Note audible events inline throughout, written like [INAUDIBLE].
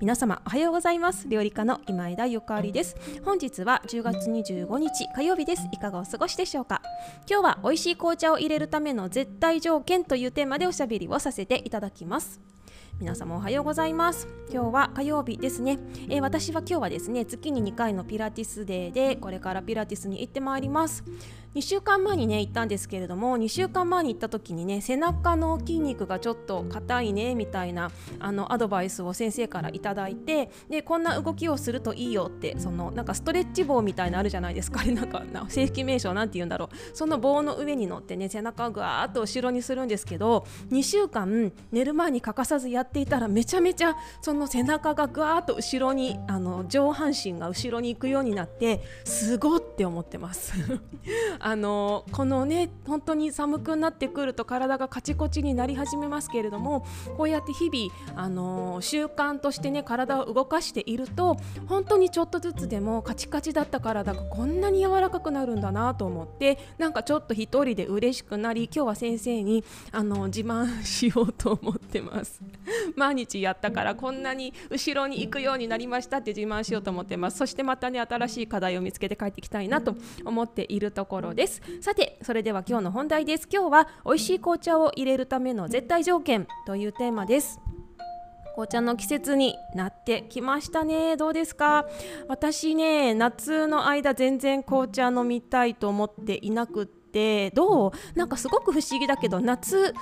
皆様おはようございます。料理家の今枝ゆかりです。本日は10月25日火曜日です。いかがお過ごしでしょうか？今日は美味しい紅茶を入れるための絶対条件というテーマでおしゃべりをさせていただきます。皆様おはようございます。今日は火曜日ですね、えー、私は今日はですね月に2回のピラティスデーでこれからピラティスに行ってまいります。2週間前にね行ったんですけれども2週間前に行った時にね背中の筋肉がちょっと硬いねみたいなあのアドバイスを先生から頂いてでこんな動きをするといいよってそのなんかストレッチ棒みたいなあるじゃないですか。あ [LAUGHS] れなんか正式名称なんて言うんだろう。その棒の上に乗ってね背中をぐわーっと後ろにするんですけど2週間寝る前に欠かさずやっていたらめちゃめちゃその背中がぐわーっと後ろにあの上半身が後ろに行くようになってすごって思ってます。[LAUGHS] あのこのね本当に寒くなってくると体がカチコチになり始めますけれどもこうやって日々あの習慣としてね体を動かしていると本当にちょっとずつでもカチカチだった体がこんなに柔らかくなるんだなと思ってなんかちょっと一人で嬉しくなり今日は先生にあの自慢しようと思ってます。[LAUGHS] 毎日やったからこんなに後ろに行くようになりましたって自慢しようと思ってます。そしてまたね新しい課題を見つけて帰ってきたいなと思っているところです。さてそれでは今日の本題です。今日は美味しい紅茶を入れるための絶対条件というテーマです。紅茶の季節になってきましたね。どうですか？私ね夏の間全然紅茶飲みたいと思っていなくってどう？なんかすごく不思議だけど夏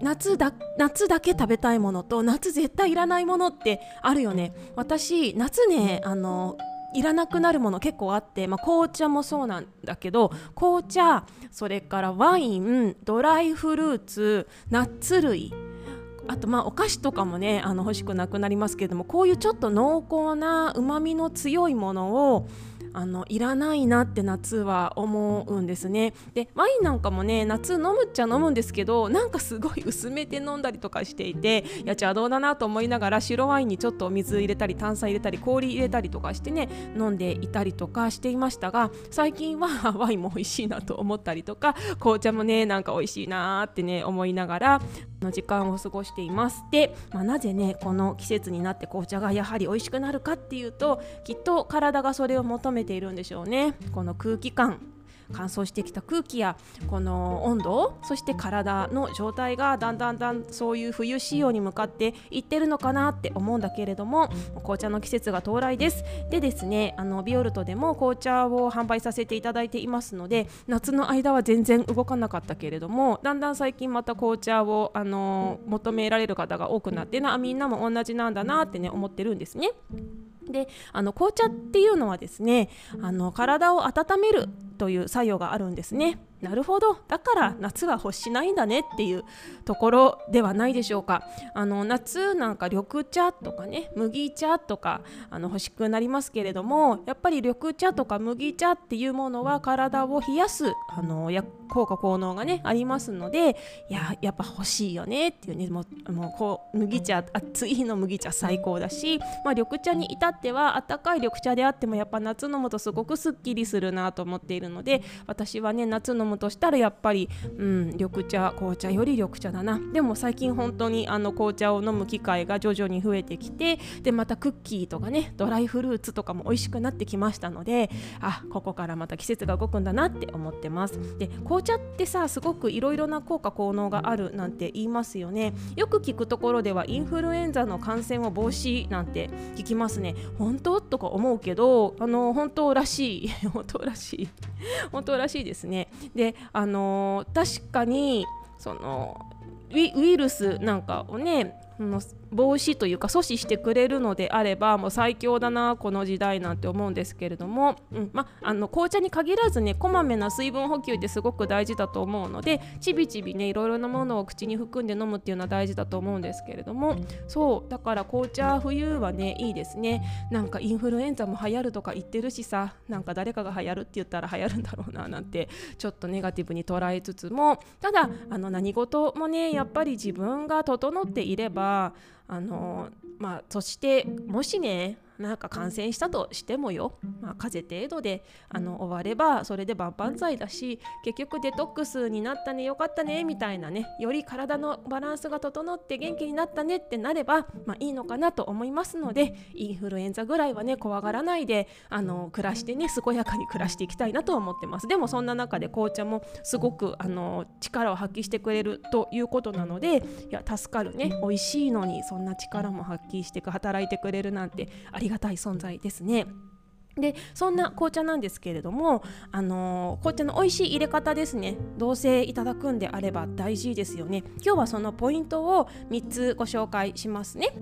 夏だ夏だけ食べたいものと夏絶対いらないものってあるよね。私夏ねあのいらなくなるもの結構あって、まあ、紅茶もそうなんだけど紅茶それからワインドライフルーツナッツ類あとまあお菓子とかもねあの欲しくなくなりますけれどもこういうちょっと濃厚なうまみの強いものをあのいらないなって夏は思うんですね。でワインなんかもね夏飲むっちゃ飲むんですけどなんかすごい薄めて飲んだりとかしていていや邪道だなと思いながら白ワインにちょっとお水入れたり炭酸入れたり氷入れたりとかしてね飲んでいたりとかしていましたが最近は [LAUGHS] ワインも美味しいなと思ったりとか紅茶もねなんか美味しいなってね思いながらの時間を過ごしています。で、まあ、なぜねこの季節になって紅茶がやはり美味しくなるかっていうときっと体がそれを求めているんでしょうね。この空気感。乾燥してきた空気やこの温度そして体の状態がだんだんだんそういう冬仕様に向かっていってるのかなって思うんだけれども紅茶の季節が到来ですでですねあのビオルトでも紅茶を販売させていただいていますので夏の間は全然動かなかったけれどもだんだん最近また紅茶をあの求められる方が多くなってなみんなも同じなんだなってね思ってるんですね。であの紅茶っていうのはですねあの体を温めるという作用があるんですね。なるほど。だから夏は欲しないんだねっていうところではないでしょうか。あの夏なんか緑茶とかね麦茶とかあの欲しくなりますけれどもやっぱり緑茶とか麦茶っていうものは体を冷やすあのや効果効能がねありますのでいややっぱ欲しいよねっていうねもうもうこう麦茶熱いの麦茶最高だし、まあ、緑茶に至ってはあったかい緑茶であってもやっぱ夏飲むとすごくすっきりするなと思っているので私はね夏飲むむとしたらやっぱり、うん、緑茶紅茶より緑茶だなでも最近本当にあの紅茶を飲む機会が徐々に増えてきてでまたクッキーとかねドライフルーツとかも美味しくなってきましたのであここからまた季節が動くんだなって思ってます。で紅茶ってさすごくいろいろな効果効能があるなんて言いますよね。よく聞くところではインフルエンザの感染を防止なんて聞きますね。本当？とか思うけどあの本当らしい [LAUGHS] 本当らしい本当らしいですね。であの確かにそのウイルスなんかをね防止というか阻止してくれるのであればもう最強だなこの時代なんて思うんですけれども、うんまあの紅茶に限らずねこまめな水分補給ってすごく大事だと思うのでちびちびねいろいろなものを口に含んで飲むっていうのは大事だと思うんですけれどもそうだから紅茶冬はねいいですね。なんかインフルエンザも流行るとか言ってるしさなんか誰かが流行るって言ったら流行るんだろうななんてちょっとネガティブに捉えつつもただあの何事もねやっぱり自分が整っていればあのまあそしてもしねなんか感染したとしてもよ、まあ、風邪程度であの終わればそれで万々歳だし結局デトックスになったねよかったねみたいなねより体のバランスが整って元気になったねってなれば、まあ、いいのかなと思いますのでインフルエンザぐらいはね怖がらないであの暮らしてね健やかに暮らしていきたいなと思ってます。でもそんな中で紅茶もすごくあの力を発揮してくれるということなのでいや助かるね美味しいのにそんな力も発揮して働いてくれるなんてありりがたい存在ですね。でそんな紅茶なんですけれども、あのー、紅茶の美味しい入れ方ですね。どうせいただくんであれば大事ですよね。今日はそのポイントを3つご紹介しますね。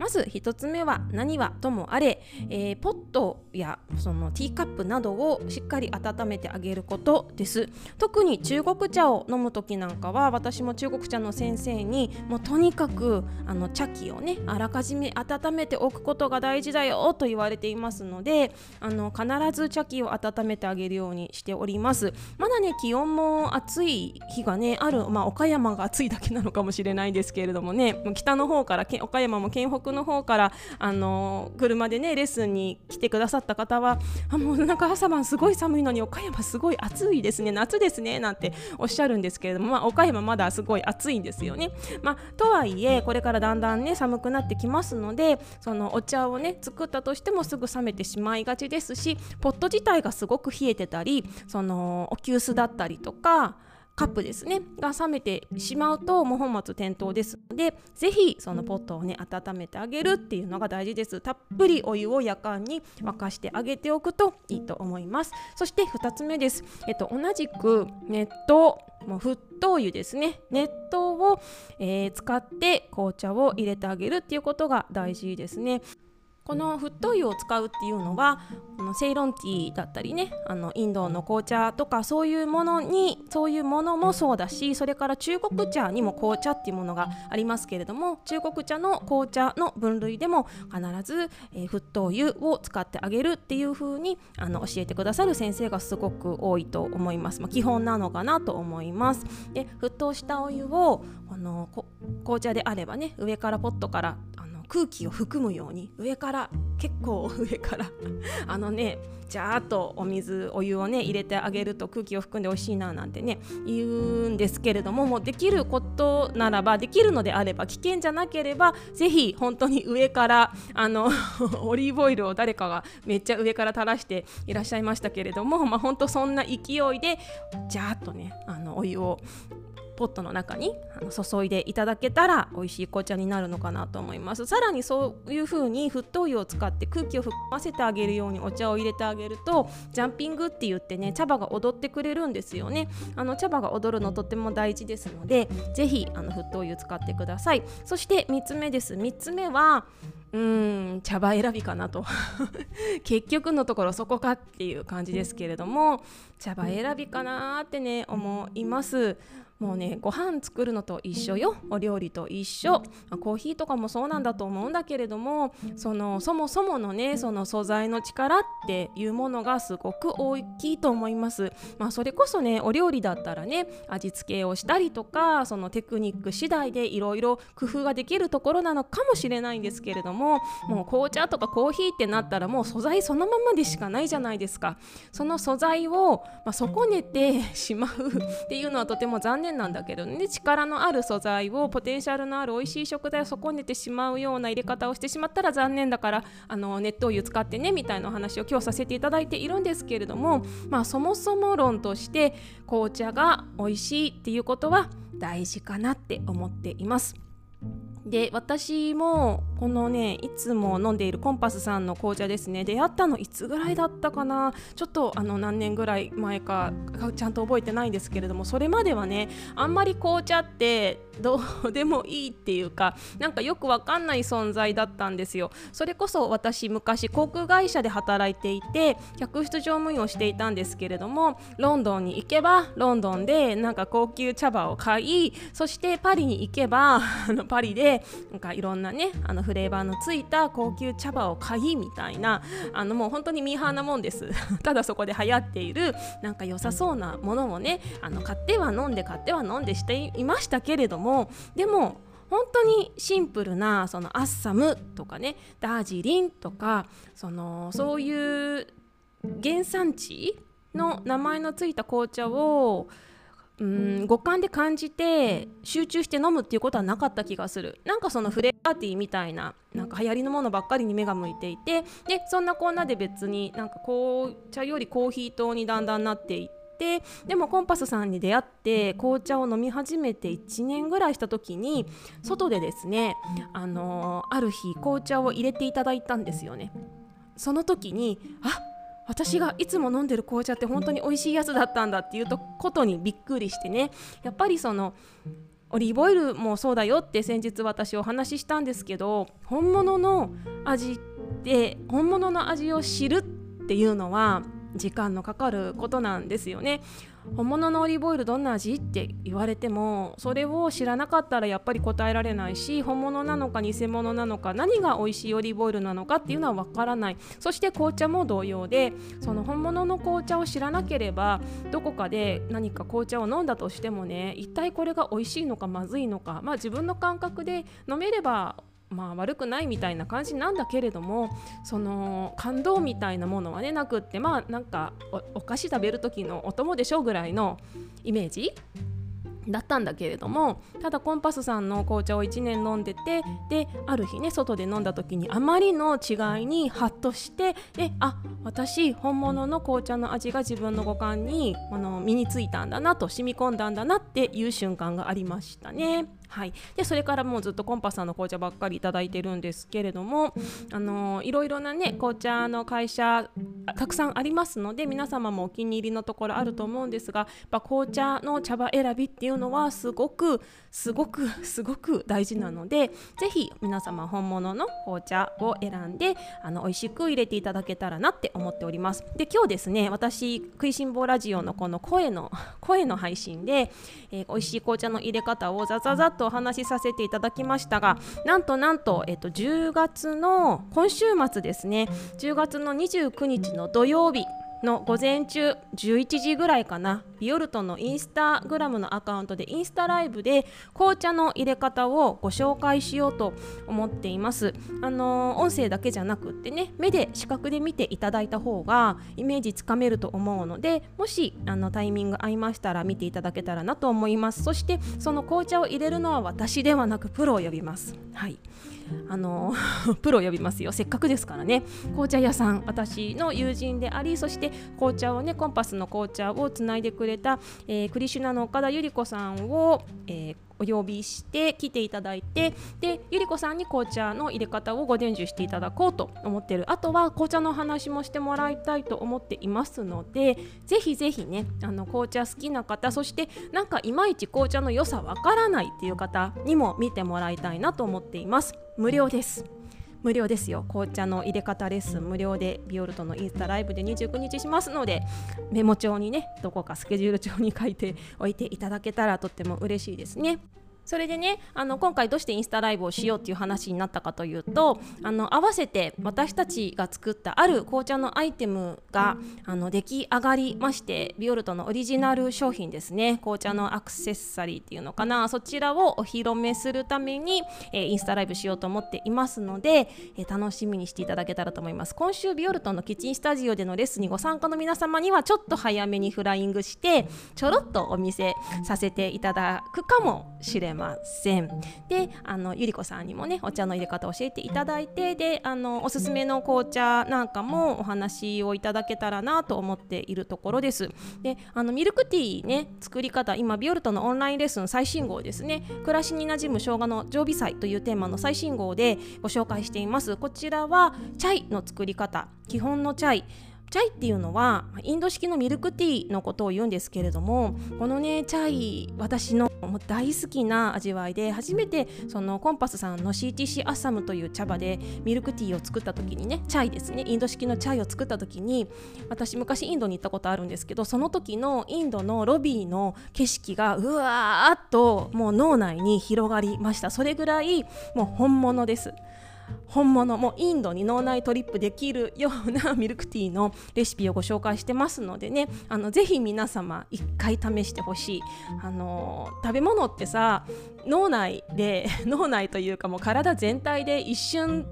まず1つ目は何はともあれ、えー、ポットやそのティーカップなどをしっかり温めてあげることです。特に中国茶を飲む時なんかは私も中国茶の先生にもうとにかくあの茶器をねあらかじめ温めておくことが大事だよと言われていますのであの必ず茶器を温めてあげるようにしております。まだね気温も暑い日がねあるまあ岡山が暑いだけなのかもしれないですけれどもね北の方から岡山も県北の方からあの車でねレッスンに来てくださった方はあもうなんか朝晩すごい寒いのに岡山すごい暑いですね夏ですねなんておっしゃるんですけれども、まあ、岡山まだすごい暑いんですよね。まあ、とはいえこれからだんだんね寒くなってきますのでそのお茶をね作ったとしてもすぐ冷めてしまいがちですしポット自体がすごく冷えてたりそのお急須だったりとかカップですね。が冷めてしまうともう本末転倒です。のでぜひそのポットをね温めてあげるっていうのが大事です。たっぷりお湯を夜間に沸かしてあげておくといいと思います。そして2つ目です。えっと同じく熱湯もう沸騰湯ですね。熱湯を、えー、使って紅茶を入れてあげるっていうことが大事ですね。この沸騰湯を使うっていうのはこのセイロンティーだったりねあのインドの紅茶とかそういうものにそういうものもそうだしそれから中国茶にも紅茶っていうものがありますけれども中国茶の紅茶の分類でも必ず、えー、沸騰湯を使ってあげるっていう風にあの教えてくださる先生がすごく多いと思います、まあ、基本なのかなと思います。で沸騰したお湯をあの紅茶であればね上からポットから空気を含むように上から結構 [LAUGHS] 上から [LAUGHS] あのねジャーっとお水お湯をね入れてあげると空気を含んで美味しいななんてね言うんですけれどももうできることならばできるのであれば危険じゃなければぜひ本当に上からあの [LAUGHS] オリーブオイルを誰かがめっちゃ上から垂らしていらっしゃいましたけれども、まあ、本当そんな勢いでジャーっとねあのお湯をポットの中に注いでいただけたら美味しい紅茶になるのかなと思います。さらにそういう風に沸騰湯を使って空気を含ませてあげるようにお茶を入れてあげるとジャンピングって言ってね茶葉が踊ってくれるんですよね。あの茶葉が踊るのとっても大事ですのでぜひ沸騰湯使ってください。そして3つ目です。3つ目はうん茶葉選びかなと。[LAUGHS] 結局のところそこかっていう感じですけれども茶葉選びかなってね思います。もうねご飯作るのと一緒よ。お料理と一緒、まあ、コーヒーとかもそうなんだと思うんだけれどもそのそもそものねその素材の力っていうものがすごく大きいと思います、まあ、それこそねお料理だったらね味付けをしたりとかそのテクニック次第でいろいろ工夫ができるところなのかもしれないんですけれどももう紅茶とかコーヒーってなったらもう素材そのままでしかないじゃないですか。その素材を、まあ、損ねてしまうっていうのはとても残念なんだけどね力のある素材をポテンシャルのある美味しい食材を損ねてしまうような入れ方をしてしまったら残念だからあの熱湯湯使ってねみたいなお話を今日させていただいているんですけれどもまあそもそも論として紅茶が美味しいっていうことは大事かなって思っています。で私もこのねいつも飲んでいるコンパスさんの紅茶ですね。出会ったのいつぐらいだったかな？ちょっとあの何年ぐらい前かちゃんと覚えてないんですけれどもそれまではねあんまり紅茶ってどうでもいいっていうかなんかよくわかんない存在だったんですよ。それこそ私昔航空会社で働いていて客室乗務員をしていたんですけれどもロンドンに行けばロンドンでなんか高級茶葉を買いそしてパリに行けばあのパリでなんかいろんなねあのフレーバーのついた高級茶葉を買いみたいなあのもう本当にミーハーなもんです。[LAUGHS] ただそこで流行っているなんか良さそうなものをねあの買っては飲んで買っては飲んでしていましたけれどもでも本当にシンプルなそのアッサムとかねダージリンとかそのそういう原産地の名前のついた紅茶をうん。五感で感じて集中して飲むっていうことはなかった気がする。なんかそのフレーバーティーみたいななんか流行りのものばっかりに目が向いていてでそんなこんなで別になんか紅茶よりコーヒー糖にだんだんなっていってでもコンパスさんに出会って紅茶を飲み始めて1年ぐらいした時に外でですねあのー、ある日紅茶を入れていただいたんですよね。その時にあ私がいつも飲んでる紅茶って本当に美味しいやつだったんだっていうことにびっくりしてね。やっぱりそのオリーブオイルもそうだよって先日私お話ししたんですけど本物の味って本物の味を知るっていうのは時間のかかることなんですよね。本物のオリーブオイルどんな味？って言われてもそれを知らなかったらやっぱり答えられないし本物なのか偽物なのか何が美味しいオリーブオイルなのかっていうのはわからない。そして紅茶も同様でその本物の紅茶を知らなければどこかで何か紅茶を飲んだとしてもね一体これが美味しいのかまずいのかまあ自分の感覚で飲めればまあ、悪くないみたいな感じなんだけれどもその感動みたいなものはねなくってまあなんかお菓子食べる時のお供でしょぐらいのイメージだったんだけれどもただコンパスさんの紅茶を1年飲んでてである日ね外で飲んだ時にあまりの違いにハッとしてであ私本物の紅茶の味が自分の五感にあの身についたんだなと染み込んだんだなっていう瞬間がありましたね。はい、でそれからもうずっとコンパスさんの紅茶ばっかり頂いてるんですけれどもあのいろいろなね紅茶の会社たくさんありますので皆様もお気に入りのところあると思うんですがや紅茶の茶葉選びっていうのはすごくすごくすごく大事なのでぜひ皆様本物の紅茶を選んであの美味しく入れていただけたらなって思っております。で今日ですね私食いしん坊ラジオのこの声の声の配信で、えー、美味しい紅茶の入れ方をザザザッとお話しさせていただきましたがなんとなんと、えっ、と10月の今週末ですね10月の29日の土曜日の午前中11時ぐらいかなビオルトのインスタグラムのアカウントでインスタライブで紅茶の入れ方をご紹介しようと思っています。あの音声だけじゃなくってね目で視覚で見ていただいた方がイメージつかめると思うのでもしあのタイミング合いましたら見ていただけたらなと思います。そしてその紅茶を入れるのは私ではなくプロを呼びます。はい。あの [LAUGHS] プロを呼びますよ。せっかくですからね。紅茶屋さん私の友人でありそして紅茶をねコンパスの紅茶をつないでくれれた、えー、クリシュナの岡田百合子さんを、えー、お呼びして来ていただいてでゆり子さんに紅茶の入れ方をご伝授していただこうと思ってる。あとは紅茶の話もしてもらいたいと思っていますのでぜひぜひねあの紅茶好きな方そしてなんかいまいち紅茶の良さわからないっていう方にも見てもらいたいなと思っています。無料です。無料ですよ紅茶の入れ方レッスン無料でビオルトのインスタライブで29日しますのでメモ帳にねどこかスケジュール帳に書いておいていただけたらとっても嬉しいですね。それでねあの今回どうしてインスタライブをしようっていう話になったかというとあの合わせて私たちが作ったある紅茶のアイテムがあの出来上がりましてビオルトのオリジナル商品ですね。紅茶のアクセサリーっていうのかな。そちらをお披露目するために、えー、インスタライブしようと思っていますので、えー、楽しみにしていただけたらと思います。今週ビオルトのキッチンスタジオでのレッスンにご参加の皆様にはちょっと早めにフライングしてちょろっとお見せさせていただくかもしれません。ません。であのゆり子さんにもねお茶の入れ方を教えていただいてであのおすすめの紅茶なんかもお話をいただけたらなと思っているところです。であのミルクティーね作り方今ビオルトのオンラインレッスン最新号ですね。暮らしに馴染む生姜の常備菜というテーマの最新号でご紹介しています。こちらはチャイの作り方。基本のチャイ。チャイっていうのはインド式のミルクティーのことを言うんですけれどもこのねチャイ私の大好きな味わいで初めてそのコンパスさんの CTC アッサムという茶葉でミルクティーを作った時にねチャイですねインド式のチャイを作った時に私昔インドに行ったことあるんですけどその時のインドのロビーの景色がうわーっともう脳内に広がりました。それぐらいもう本物です。本物もインドに脳内トリップできるようなミルクティーのレシピをご紹介してますのでね。[LAUGHS] あのぜひ皆様一回試してほしい。あの食べ物ってさ脳内で脳内というかもう体全体で一瞬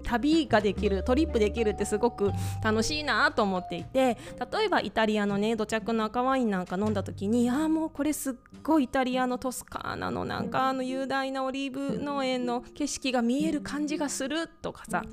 旅ができるトリップできるってすごく楽しいなと思っていて例えばイタリアのね土着の赤ワインなんか飲んだ時にああもうこれすっごいイタリアのトスカーナのなんかあの雄大なオリーブ農園の景色が見える感じがするとかさ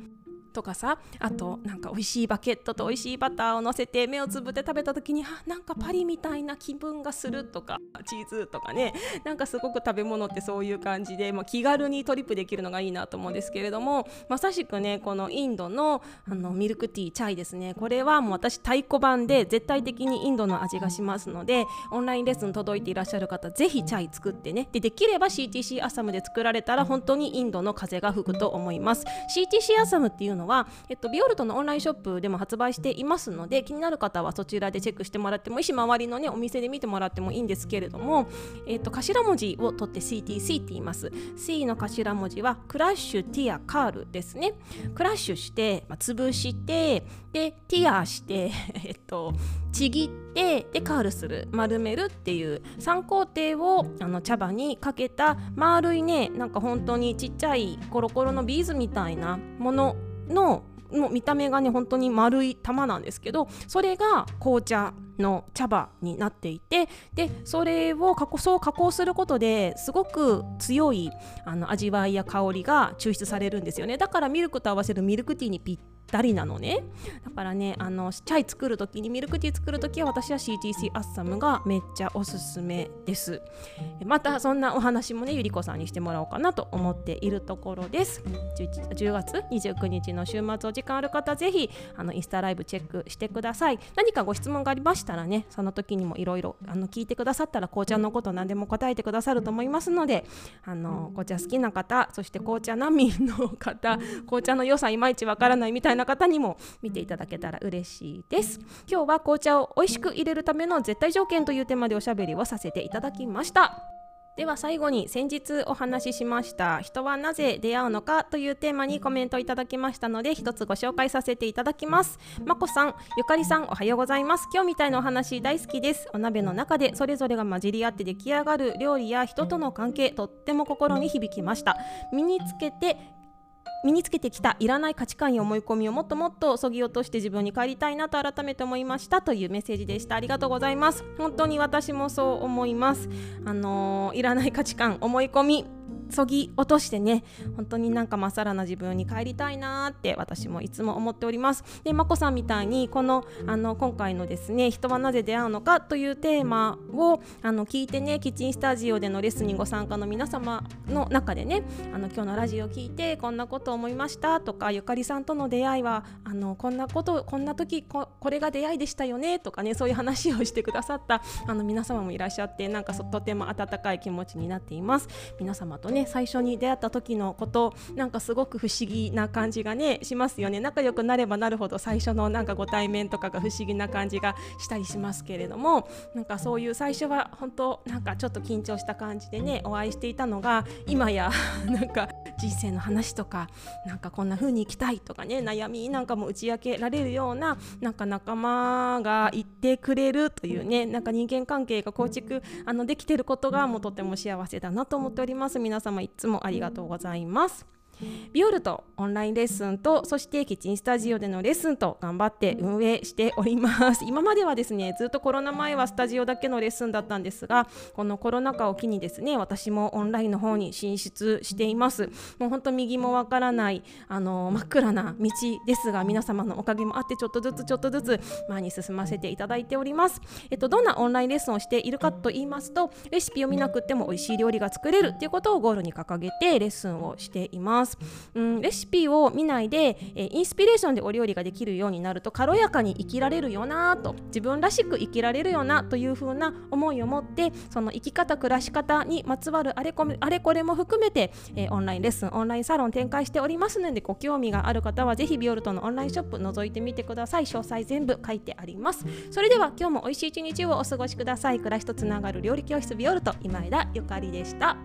とかさあとなんか美味しいバケットと美味しいバターを乗せて目をつぶって食べた時にあなんかパリみたいな気分がするとかチーズとかね。なんかすごく食べ物ってそういう感じで、まあ、気軽にトリップできるのがいいなと思うんですけれどもまさしくねこのインドのあのミルクティーチャイですね。これはもう私太鼓判で絶対的にインドの味がしますのでオンラインレッスン届いていらっしゃる方ぜひチャイ作ってね。でできれば CTC アサムで作られたら本当にインドの風が吹くと思います。CTC アサムっていうのは、えっと、ビオルトのオンラインショップでも発売していますので気になる方はそちらでチェックしてもらってもいいし周りのねお店で見てもらってもいいんですけれども、えっと、頭文字を取って CTC って言います。C の頭文字はクラッシュティアカールですね。クラッシュして、まあ、潰してでティアして [LAUGHS] えっとちぎってでカールする。丸めるっていう3工程をあの茶葉にかけた丸いねなんか本当にちっちゃいコロコロのビーズみたいなもののもう見た目がね本当に丸い玉なんですけどそれが紅茶の茶葉になっていてでそれを加工そう加工することですごく強いあの味わいや香りが抽出されるんですよね。だからミルクと合わせるミルクティーにぴったりなのね。だからねあのチャイ作る時にミルクティー作る時は私は CTC アッサムがめっちゃおすすめです。またそんなお話もねゆり子さんにしてもらおうかなと思っているところです。10, 10月29日の週末お時間ある方ぜひあのインスタライブチェックしてください。何かご質問がありましたらねその時にもいろいろ聞いてくださったら紅茶のこと何でも答えてくださると思いますのであの紅茶好きな方そして紅茶難民の方紅茶の良さいまいちわからないみたいな方にも見ていただけたら嬉しいです。今日は紅茶を美味しく入れるための絶対条件というテーマでおしゃべりをさせていただきました。では最後に先日お話ししました人はなぜ出会うのかというテーマにコメントいただきましたので一つご紹介させていただきます。まこさんゆかりさんおはようございます。今日みたいなお話大好きです。お鍋の中でそれぞれが混じり合って出来上がる料理や人との関係とっても心に響きました。身につけて身につけてきたいらない価値観や思い込みをもっともっとそぎ落として自分に帰りたいなと改めて思いましたというメッセージでした。ありがとうございます。本当に私もそう思います。あのー、いらない価値観思い込み。そぎ落としてね本当になんかまっさらな自分に帰りたいなって私もいつも思っております。でまこさんみたいにこのあの今回のですね人はなぜ出会うのかというテーマをあの聞いてねキッチンスタジオでのレッスンにご参加の皆様の中でねあの今日のラジオを聞いてこんなこと思いましたとかゆかりさんとの出会いはあのこんなことこんな時ここれが出会いでしたよねとかねそういう話をしてくださったあの皆様もいらっしゃってなんかとても温かい気持ちになっています。皆様とね最初に出会った時のことなんかすごく不思議な感じがねしますよね。仲良くなればなるほど最初のなんかご対面とかが不思議な感じがしたりしますけれどもなんかそういう最初は本当なんかちょっと緊張した感じでねお会いしていたのが今や [LAUGHS] なんか人生の話とかなんかこんな風に生きたいとかね悩みなんかも打ち明けられるようななんか仲間が言ってくれるというねなんか人間関係が構築あのできてることがもうとても幸せだなと思っております。皆様いつもありがとうございます。ビオルトオンラインレッスンとそしてキッチンスタジオでのレッスンと頑張って運営しております。[LAUGHS] 今まではですねずっとコロナ前はスタジオだけのレッスンだったんですがこのコロナ禍を機にですね私もオンラインの方に進出しています。もう本当右もわからないあの真っ暗な道ですが皆様のおかげもあってちょっとずつちょっとずつ前に進ませていただいております。えっとどんなオンラインレッスンをしているかと言いますとレシピを見なくても美味しい料理が作れるっていうことをゴールに掲げてレッスンをしています、うん、レシピを見ないで、えー、インスピレーションでお料理ができるようになると軽やかに生きられるよなと自分らしく生きられるよなというふうな思いを持ってその生き方暮らし方にまつわるあれこあれこれも含めて、えー、オンラインレッスンオンラインサロン展開しておりますのでご興味がある方はぜひビオルトのオンラインショップ覗いてみてください。詳細全部書いてあります。それでは今日も美味しい一日をお過ごしください。暮らしとつながる料理教室ビオルト今枝ゆかりでした。